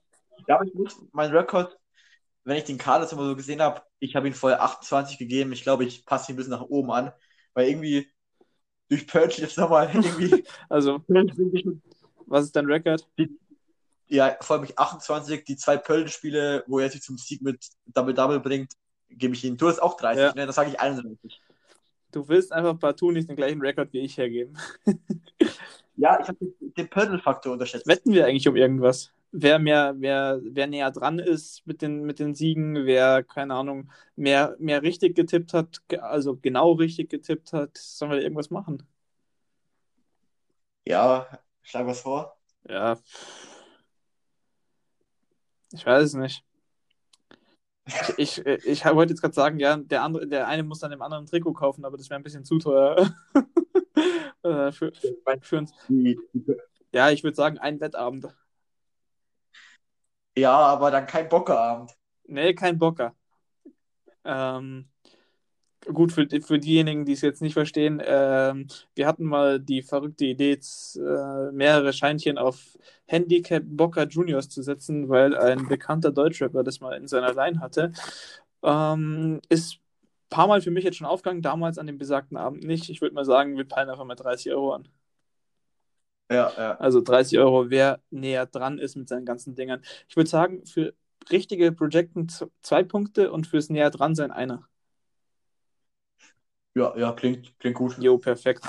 Aber ich muss, mein Rekord, wenn ich den Kader immer so gesehen habe, ich habe ihn vorher 28 gegeben. Ich glaube, ich passe ihn ein bisschen nach oben an, weil irgendwie durch Purge jetzt nochmal irgendwie. also, was ist dein Rekord? Die, ja, vor allem 28, die zwei Pölten-Spiele, wo er sich zum Sieg mit Double-Double bringt, gebe ich ihm. Du hast auch 30, ja. ne? Das sage ich 31. Du willst einfach partout nicht den gleichen Rekord wie ich hergeben. ja, ich habe den Pölten-Faktor unterschätzt. Wetten wir eigentlich um irgendwas? Wer mehr, wer, wer näher dran ist mit den, mit den Siegen, wer, keine Ahnung, mehr, mehr richtig getippt hat, also genau richtig getippt hat, sollen wir irgendwas machen? Ja, schlag was vor. Ja, ich weiß es nicht. Ich, ich, ich wollte jetzt gerade sagen, ja, der, andere, der eine muss dann dem anderen ein Trikot kaufen, aber das wäre ein bisschen zu teuer. Äh, für, für uns. Ja, ich würde sagen, ein Wettabend. Ja, aber dann kein Bockerabend. Nee, kein Bocker. Ähm, gut, für, für diejenigen, die es jetzt nicht verstehen, ähm, wir hatten mal die verrückte Idee, äh, mehrere Scheinchen auf Handicap Boca Juniors zu setzen, weil ein bekannter Deutschrapper das mal in seiner Line hatte. Ähm, ist ein paar Mal für mich jetzt schon aufgegangen, damals an dem besagten Abend nicht. Ich würde mal sagen, wir peilen einfach mal 30 Euro an. Ja, ja. Also 30 Euro, wer näher dran ist mit seinen ganzen Dingern. Ich würde sagen, für richtige Projekten zwei Punkte und fürs näher dran sein einer. Ja, ja, klingt, klingt gut. Jo, perfekt.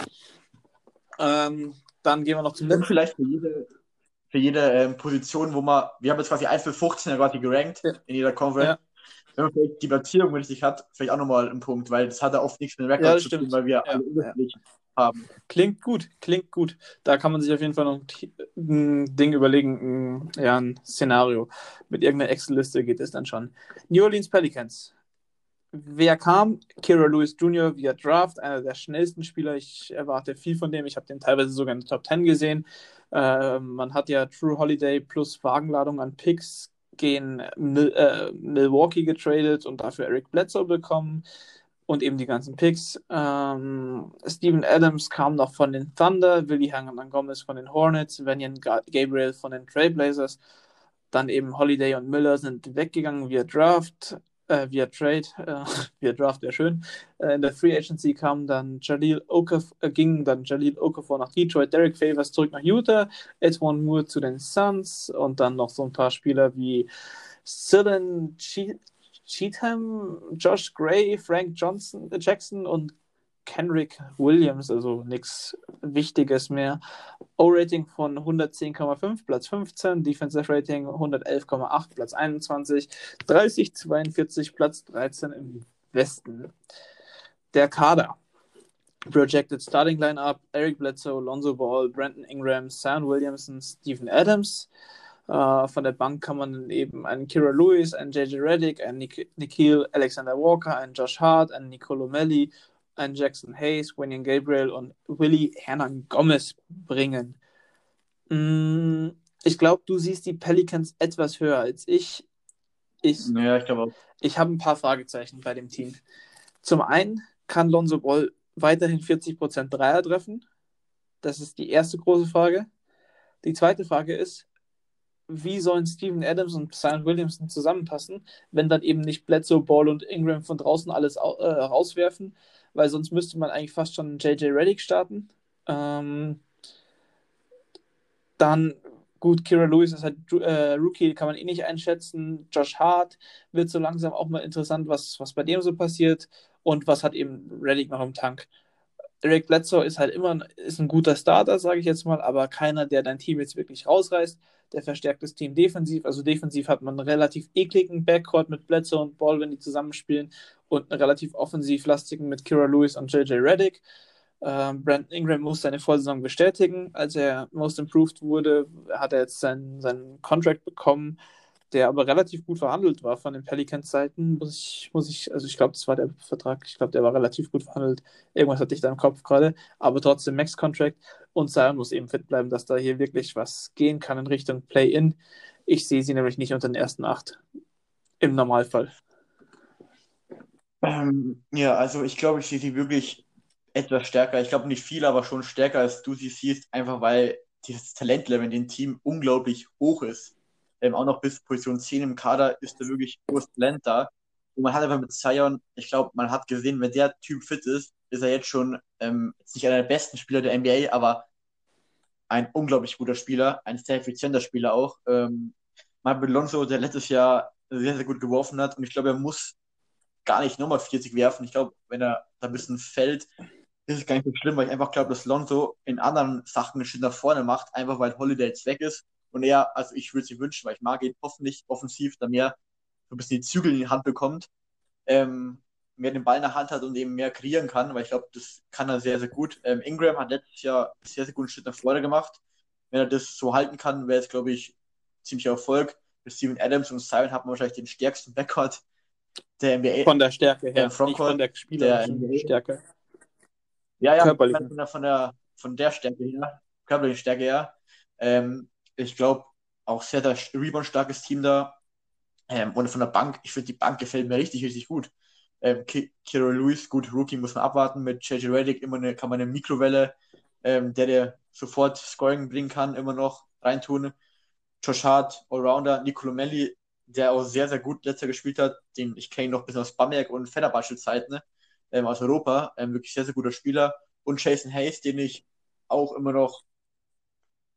Ähm, dann gehen wir noch zum Und vielleicht für jede, für jede ähm, Position, wo man, wir haben jetzt quasi 1 für 15 quasi gerankt Ja. in jeder Conference. Ja. Wenn man vielleicht die Platzierung richtig hat, vielleicht auch nochmal ein Punkt, weil das hat ja oft nichts mit dem Rekord Ja, zu tun, stimmt. weil wir alle unterschiedlich haben. Klingt gut, klingt gut. Da kann man sich auf jeden Fall noch ein Ding überlegen, ein, ja, ein Szenario. Mit irgendeiner Excel-Liste geht es dann schon. New Orleans Pelicans. Wer kam? Kira Lewis Jr. via Draft, einer der schnellsten Spieler. Ich erwarte viel von dem. Ich habe den teilweise sogar in der Top 10 gesehen. Äh, man hat ja True Holiday plus Wagenladung an Picks gegen Mil äh, Milwaukee getradet und dafür Eric Bledsoe bekommen und eben die ganzen Picks. Ähm, Steven Adams kam noch von den Thunder, Willi Hernan Gomez von den Hornets, Vanyan Ga- Gabriel von den Trailblazers. Dann eben Holiday und Miller sind weggegangen via Draft, äh, via Trade, äh, via Draft wäre schön. Äh, in der Free Agency kam dann Jalil Okafor, äh, ging dann Jalil Okafor nach Detroit, Derek Favors zurück nach Utah, Edwin Moore zu den Suns und dann noch so ein paar Spieler wie Silen Che Cheatham, Josh Gray, Frank Johnson, äh, Jackson und Kendrick Williams, also nichts Wichtiges mehr. O-Rating von 110,5, Platz 15, Defensive Rating 111,8, Platz 21, 30, 42, Platz 13 im Westen. Der Kader. Projected Starting Lineup: Eric Bledsoe, Lonzo Ball, Brandon Ingram, Sam Williamson, Stephen Adams. Äh, von der Bank kann man eben einen Kira Lewis, einen JJ Reddick, einen Nik Nikhil Alexander Walker, einen Josh Hart, einen Nicolo Melli, einen Jackson Hayes, William Gabriel und Willie Hernan Gomez bringen. Mm, Ich glaube, du siehst die Pelicans etwas höher als ich. Ich, Ja, ich ich habe ein paar Fragezeichen bei dem Team. Zum einen kann Lonzo Ball weiterhin 40% Dreier treffen. Das ist die erste große Frage. Die zweite Frage ist, wie sollen Steven Adams und Zion Williamson zusammenpassen, wenn dann eben nicht Bledsoe, Ball und Ingram von draußen alles äh, rauswerfen, weil sonst müsste man eigentlich fast schon JJ Reddick starten. Ähm, dann, gut, Kira Lewis ist halt äh, Rookie, kann man eh nicht einschätzen. Josh Hart wird so langsam auch mal interessant, was, was bei dem so passiert und was hat eben Reddick noch im Tank. Eric Bledsoe ist halt immer ist ein guter Starter, sage ich jetzt mal, aber keiner, der dein Team jetzt wirklich rausreißt. Der verstärkt das Team defensiv. Also defensiv hat man einen relativ ekligen Backcourt mit Bledsoe und Ball, wenn die zusammenspielen, und einen relativ offensivlastigen mit Kira Lewis und JJ Reddick. Ähm, Brandon Ingram muss seine Vorsaison bestätigen. Als er Most Improved wurde, hat er jetzt seinen, seinen Contract bekommen, der aber relativ gut verhandelt war von den Pelicans-Seiten. Muss ich, muss ich, also ich glaube, das war der Vertrag, ich glaube, der war relativ gut verhandelt. Irgendwas hatte ich da im Kopf gerade, aber trotzdem Max-Contract. Und Zion muss eben fit bleiben, dass da hier wirklich was gehen kann in Richtung Play-In. Ich sehe sie nämlich nicht unter den ersten acht. Im Normalfall. Ähm, ja, also ich glaube, ich sehe sie wirklich etwas stärker. Ich glaube nicht viel, aber schon stärker als du sie siehst, einfach weil dieses Talentlevel in dem Team unglaublich hoch ist. Ähm, auch noch bis Position 10 im Kader ist da wirklich hohes Talent da. Und man hat einfach mit Zion, ich glaube, man hat gesehen, wenn der Typ fit ist, ist er jetzt schon ähm, nicht einer der besten Spieler der NBA, aber ein unglaublich guter Spieler, ein sehr effizienter Spieler auch. Ähm, Marco Alonso, der letztes Jahr sehr, sehr gut geworfen hat und ich glaube, er muss gar nicht nochmal 40 werfen. Ich glaube, wenn er da ein bisschen fällt, ist es gar nicht so schlimm, weil ich einfach glaube, dass Lonzo in anderen Sachen einen Schritt nach vorne macht, einfach weil Holiday jetzt weg ist. Und er, also ich würde es ihm wünschen, weil ich mag ihn hoffentlich offensiv, da mehr so ein bisschen die Zügel in die Hand bekommt, ähm, mehr den Ball in der Hand hat und eben mehr kreieren kann, weil ich glaube, das kann er sehr, sehr gut. Ähm, Ingram hat letztes Jahr sehr, sehr guten Schritt nach vorne gemacht. Wenn er das so halten kann, wäre es, glaube ich, ziemlicher Erfolg. Mit Steven Adams und Simon hat man wahrscheinlich den stärksten Backcourt der NBA. Von der Stärke her, Frontcourt, nicht von der spielerischen der- Stärke. Ja, ja, von der, von der, von der Stärke her, körperliche Stärke her. Ähm, ich glaube, auch sehr der Rebound-starkes Team da. Ähm, und von der Bank, ich finde, die Bank gefällt mir richtig, richtig gut. Ähm, Ki- Kira Lewis, gut, Rookie muss man abwarten. Mit JJ Reddick immer eine, kann man eine Mikrowelle, ähm, der dir sofort Scoring bringen kann, immer noch reintun. Josh Hart, Allrounder, Nicolo Melli, der auch sehr, sehr gut letzter gespielt hat, den ich kenne noch bis aus Bamberg und Fenerbahce-Zeiten, ne? ähm, aus Europa, ähm, wirklich sehr, sehr guter Spieler. Und Jason Hayes, den ich auch immer noch,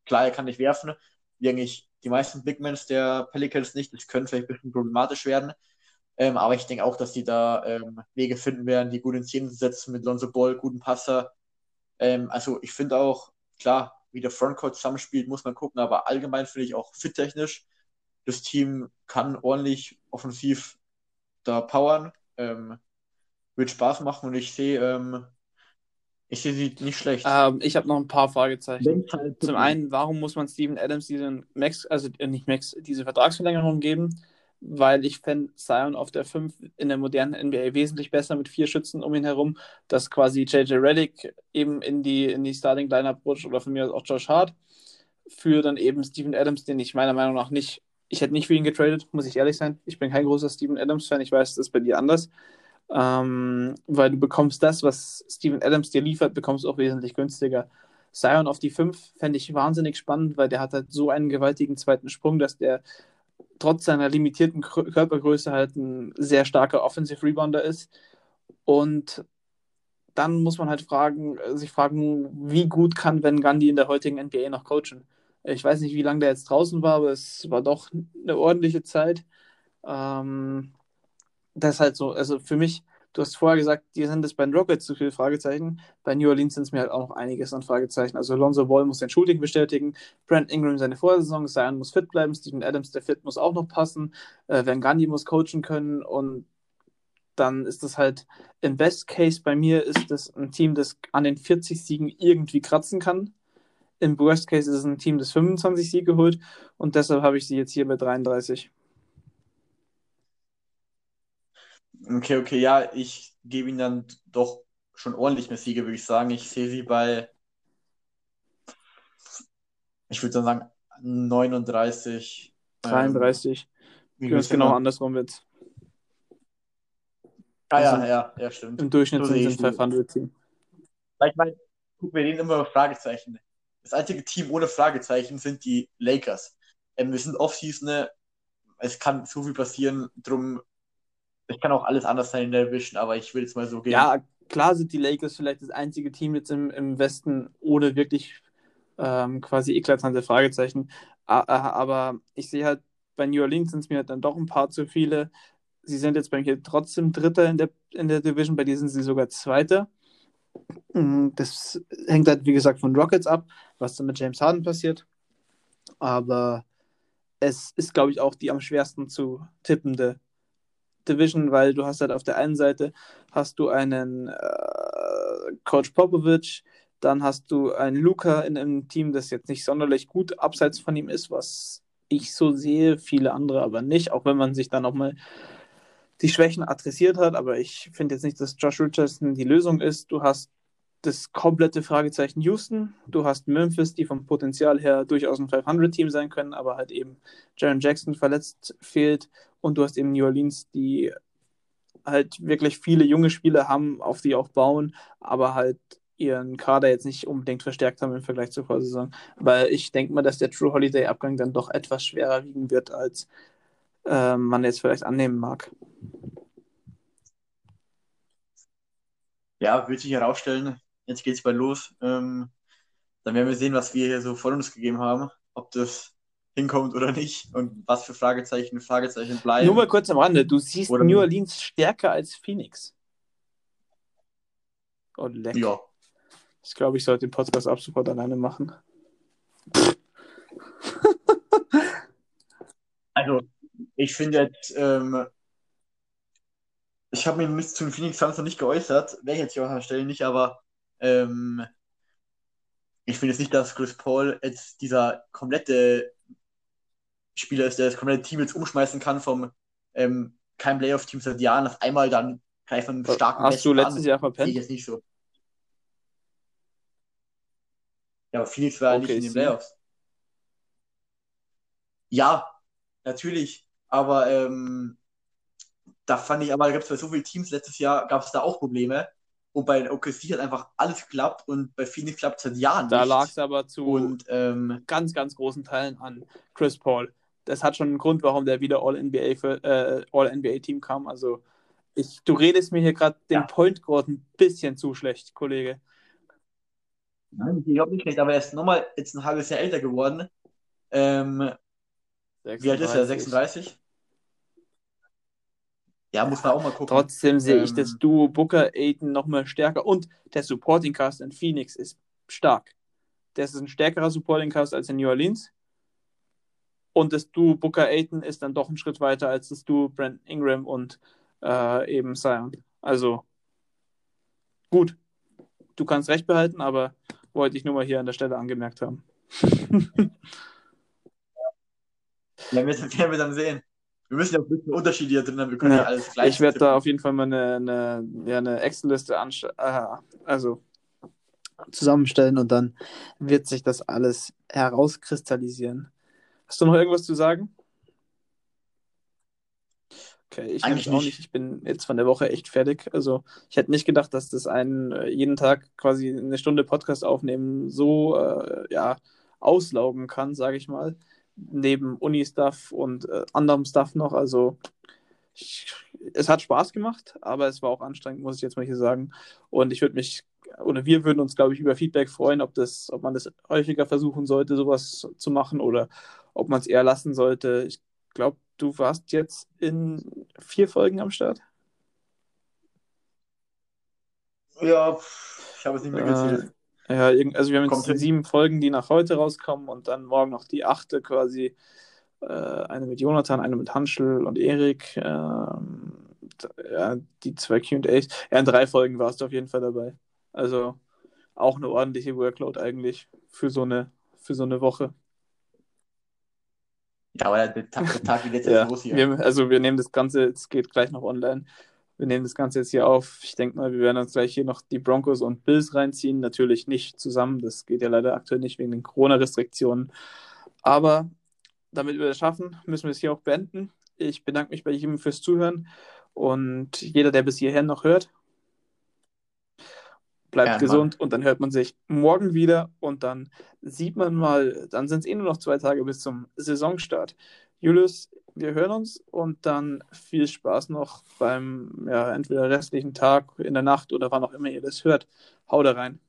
klar, er kann nicht werfen, wie eigentlich die meisten Big Mans der Pelicans nicht, das könnte vielleicht ein bisschen problematisch werden. Ähm, aber ich denke auch, dass die da ähm, Wege finden werden, die gut in Szene zu setzen mit Lonzo Ball, guten Passer. Ähm, also ich finde auch, klar, wie der Frontcourt zusammenspielt, muss man gucken, aber allgemein finde ich auch fittechnisch, das Team kann ordentlich offensiv da powern. Ähm, wird Spaß machen und ich sehe, ähm, ich sehe sie nicht schlecht. Ähm, ich habe noch ein paar Fragezeichen. Halt Zum einen, warum muss man Steven Adams diesen Max, also äh, nicht Max, diese Vertragsverlängerung geben? Weil ich fände Zion auf der 5 in der modernen NBA wesentlich besser mit vier Schützen um ihn herum, dass quasi JJ Reddick eben in die, in die Starting Lineup rutscht oder von mir aus auch Josh Hart für dann eben Steven Adams, den ich meiner Meinung nach nicht, ich hätte nicht für ihn getradet, muss ich ehrlich sein. Ich bin kein großer Steven Adams-Fan, ich weiß, das ist bei dir anders. Ähm, weil du bekommst das, was Steven Adams dir liefert, bekommst auch wesentlich günstiger. Zion auf die 5 fände ich wahnsinnig spannend, weil der hat halt so einen gewaltigen zweiten Sprung, dass der trotz seiner limitierten Körpergröße halt ein sehr starker Offensive Rebounder ist. Und dann muss man halt fragen, sich fragen, wie gut kann Van Gundy in der heutigen NBA noch coachen? Ich weiß nicht, wie lange der jetzt draußen war, aber es war doch eine ordentliche Zeit. Ähm, das ist halt so, also für mich, du hast vorher gesagt, die sind es bei den Rockets zu viele Fragezeichen. Bei New Orleans sind es mir halt auch noch einiges an Fragezeichen. Also Lonzo Ball muss sein Shooting bestätigen, Brent Ingram seine Vorsaison, Zion muss fit bleiben, Steven Adams, der Fit muss auch noch passen, äh, Van Gundy muss coachen können und dann ist das halt im Best Case bei mir ist das ein Team, das an den 40 Siegen irgendwie kratzen kann. Im Worst Case ist es ein Team, das 25 Siege holt und deshalb habe ich sie jetzt hier bei 33. Okay, okay, ja, ich gebe ihnen dann doch schon ordentlich mehr Siege, würde ich sagen. Ich sehe sie bei, ich würde dann sagen, 39. 33. Ähm, Ganz genau andersrum jetzt. Ah also ja, ja, ja, stimmt. Im Durchschnitt so sind es 500 Team. Ich meine, gucken wir denen immer Fragezeichen. Das einzige Team ohne Fragezeichen sind die Lakers. Ähm, wir sind Offseason, ne? es kann so viel passieren, drum es kann auch alles anders sein in der Vision, aber ich will jetzt mal so gehen. Ja, klar sind die Lakers vielleicht das einzige Team jetzt im, im Westen ohne wirklich ähm, quasi eklatante Fragezeichen. Aber ich sehe halt, bei New Orleans sind es mir halt dann doch ein paar zu viele. Sie sind jetzt bei mir trotzdem Dritter in der, in der Division, bei dir sind sie sogar Zweiter. Mm, das hängt halt, wie gesagt, von Rockets ab, was dann mit James Harden passiert. Aber es ist, glaube ich, auch die am schwersten zu tippende Division, weil du hast halt auf der einen Seite hast du einen äh, Coach Popovich, dann hast du einen Luca in einem Team, das jetzt nicht sonderlich gut abseits von ihm ist, was ich so sehe, viele andere aber nicht, auch wenn man sich dann nochmal die Schwächen adressiert hat, aber ich finde jetzt nicht, dass Josh Richardson die Lösung ist. Du hast das komplette Fragezeichen Houston. Du hast Memphis, die vom Potenzial her durchaus ein 500-Team sein können, aber halt eben Jaron Jackson verletzt fehlt. Und du hast eben New Orleans, die halt wirklich viele junge Spieler haben, auf die auch bauen, aber halt ihren Kader jetzt nicht unbedingt verstärkt haben im Vergleich zur Vorsaison. Weil ich denke mal, dass der True Holiday-Abgang dann doch etwas schwerer wiegen wird, als äh, man jetzt vielleicht annehmen mag. Ja, wird sich herausstellen. Jetzt geht es bald los. Ähm, dann werden wir sehen, was wir hier so von uns gegeben haben. Ob das hinkommt oder nicht und was für Fragezeichen Fragezeichen bleiben. Nur mal kurz am Rande, du siehst oder New Orleans stärker als Phoenix. Oh, leck. Ja. Ich glaube, ich sollte den Podcast ab sofort alleine machen. also, ich finde jetzt, ähm, ich habe mich zu den Phoenix Suns noch nicht geäußert, wäre ich jetzt hier an der Stelle nicht, aber ähm, ich finde jetzt nicht, dass Chris Paul jetzt dieser komplette Spieler ist, der das komplette Team jetzt umschmeißen kann vom ähm, kein Playoff-Team seit Jahren auf einmal dann gleich von einem starken Hast du letztes an. Jahr verpennt? Ich jetzt nicht so. Ja, aber Phoenix war okay, nicht in den Playoffs. Ja, natürlich. Aber ähm, da fand ich, aber da gab es bei so vielen Teams letztes Jahr, gab es da auch Probleme. Und bei OKC hat einfach alles geklappt und bei Phoenix klappt es seit Jahren Da lag es aber zu und, ähm, ganz, ganz großen Teilen an Chris Paul. Das hat schon einen Grund, warum der wieder All-NBA äh, All-NBA-Team kam. Also ich, du redest mir hier gerade den ja. Point Guard ein bisschen zu schlecht, Kollege. Nein, ich glaube nicht schlecht, aber er ist nochmal jetzt ein halbes Jahr älter geworden. Ähm, wie alt ist er? 36? Ja, muss man auch mal gucken. Trotzdem sehe ich Ähm, das Duo Booker Aiden nochmal stärker und der Supporting Cast in Phoenix ist stark. Das ist ein stärkerer Supporting Cast als in New Orleans. Und das Duo Booker Aiden ist dann doch ein Schritt weiter als das Duo Brandon Ingram und äh, eben Zion. Also gut, du kannst recht behalten, aber wollte ich nur mal hier an der Stelle angemerkt haben. werden, wir, werden wir dann sehen. Wir müssen ja ein bisschen Unterschiede hier drin haben. Wir können ja, Ja, alles gleich. Ich werde da auf jeden Fall mal eine, eine, ja, eine Excel-Liste anstellen, äh, also zusammenstellen und dann wird sich das alles herauskristallisieren. Hast du noch irgendwas zu sagen? Okay, ich Eigentlich auch nicht. nicht. Ich bin jetzt von der Woche echt fertig. Also ich hätte nicht gedacht, dass das einen äh, jeden Tag quasi eine Stunde Podcast aufnehmen so äh, ja, auslaugen kann, sage ich mal. Neben Uni-Stuff und äh, anderem Stuff noch. Also ich, es hat Spaß gemacht, aber es war auch anstrengend, muss ich jetzt mal hier sagen. Und ich würde mich, oder wir würden uns, glaube ich, über Feedback freuen, ob das, ob man das häufiger versuchen sollte, sowas zu machen oder ob man es eher lassen sollte. Ich glaube, du warst jetzt in vier Folgen am Start. Ja, ich habe es nicht mehr gezählt. Äh, ja, also wir haben jetzt sieben Folgen, die nach heute rauskommen und dann morgen noch die achte quasi. Äh, eine mit Jonathan, eine mit Hanschel und Erik. D- ja, die zwei QAs. Ja, in drei Folgen warst du auf jeden Fall dabei. Also auch eine ordentliche Workload eigentlich für so eine, für so eine Woche. Ja, aber der Tag, der Tag geht jetzt Ja, los hier. wir, also wir nehmen das Ganze, es geht gleich noch online. Wir nehmen das Ganze jetzt hier auf. Ich denke mal, wir werden uns gleich hier noch die Broncos und Bills reinziehen. Natürlich nicht zusammen. Das geht ja leider aktuell nicht wegen den Corona-Restriktionen. Aber damit wir das schaffen, müssen wir es hier auch beenden. Ich bedanke mich bei jedem fürs Zuhören und jeder, der bis hierher noch hört, bleibt Gern, gesund und dann hört man sich morgen wieder und dann sieht man mal, dann sind es eh nur noch zwei Tage bis zum Saisonstart. Julius, wir hören uns und dann viel Spaß noch beim ja, entweder restlichen Tag, in der Nacht oder wann auch immer ihr das hört. Haut da rein.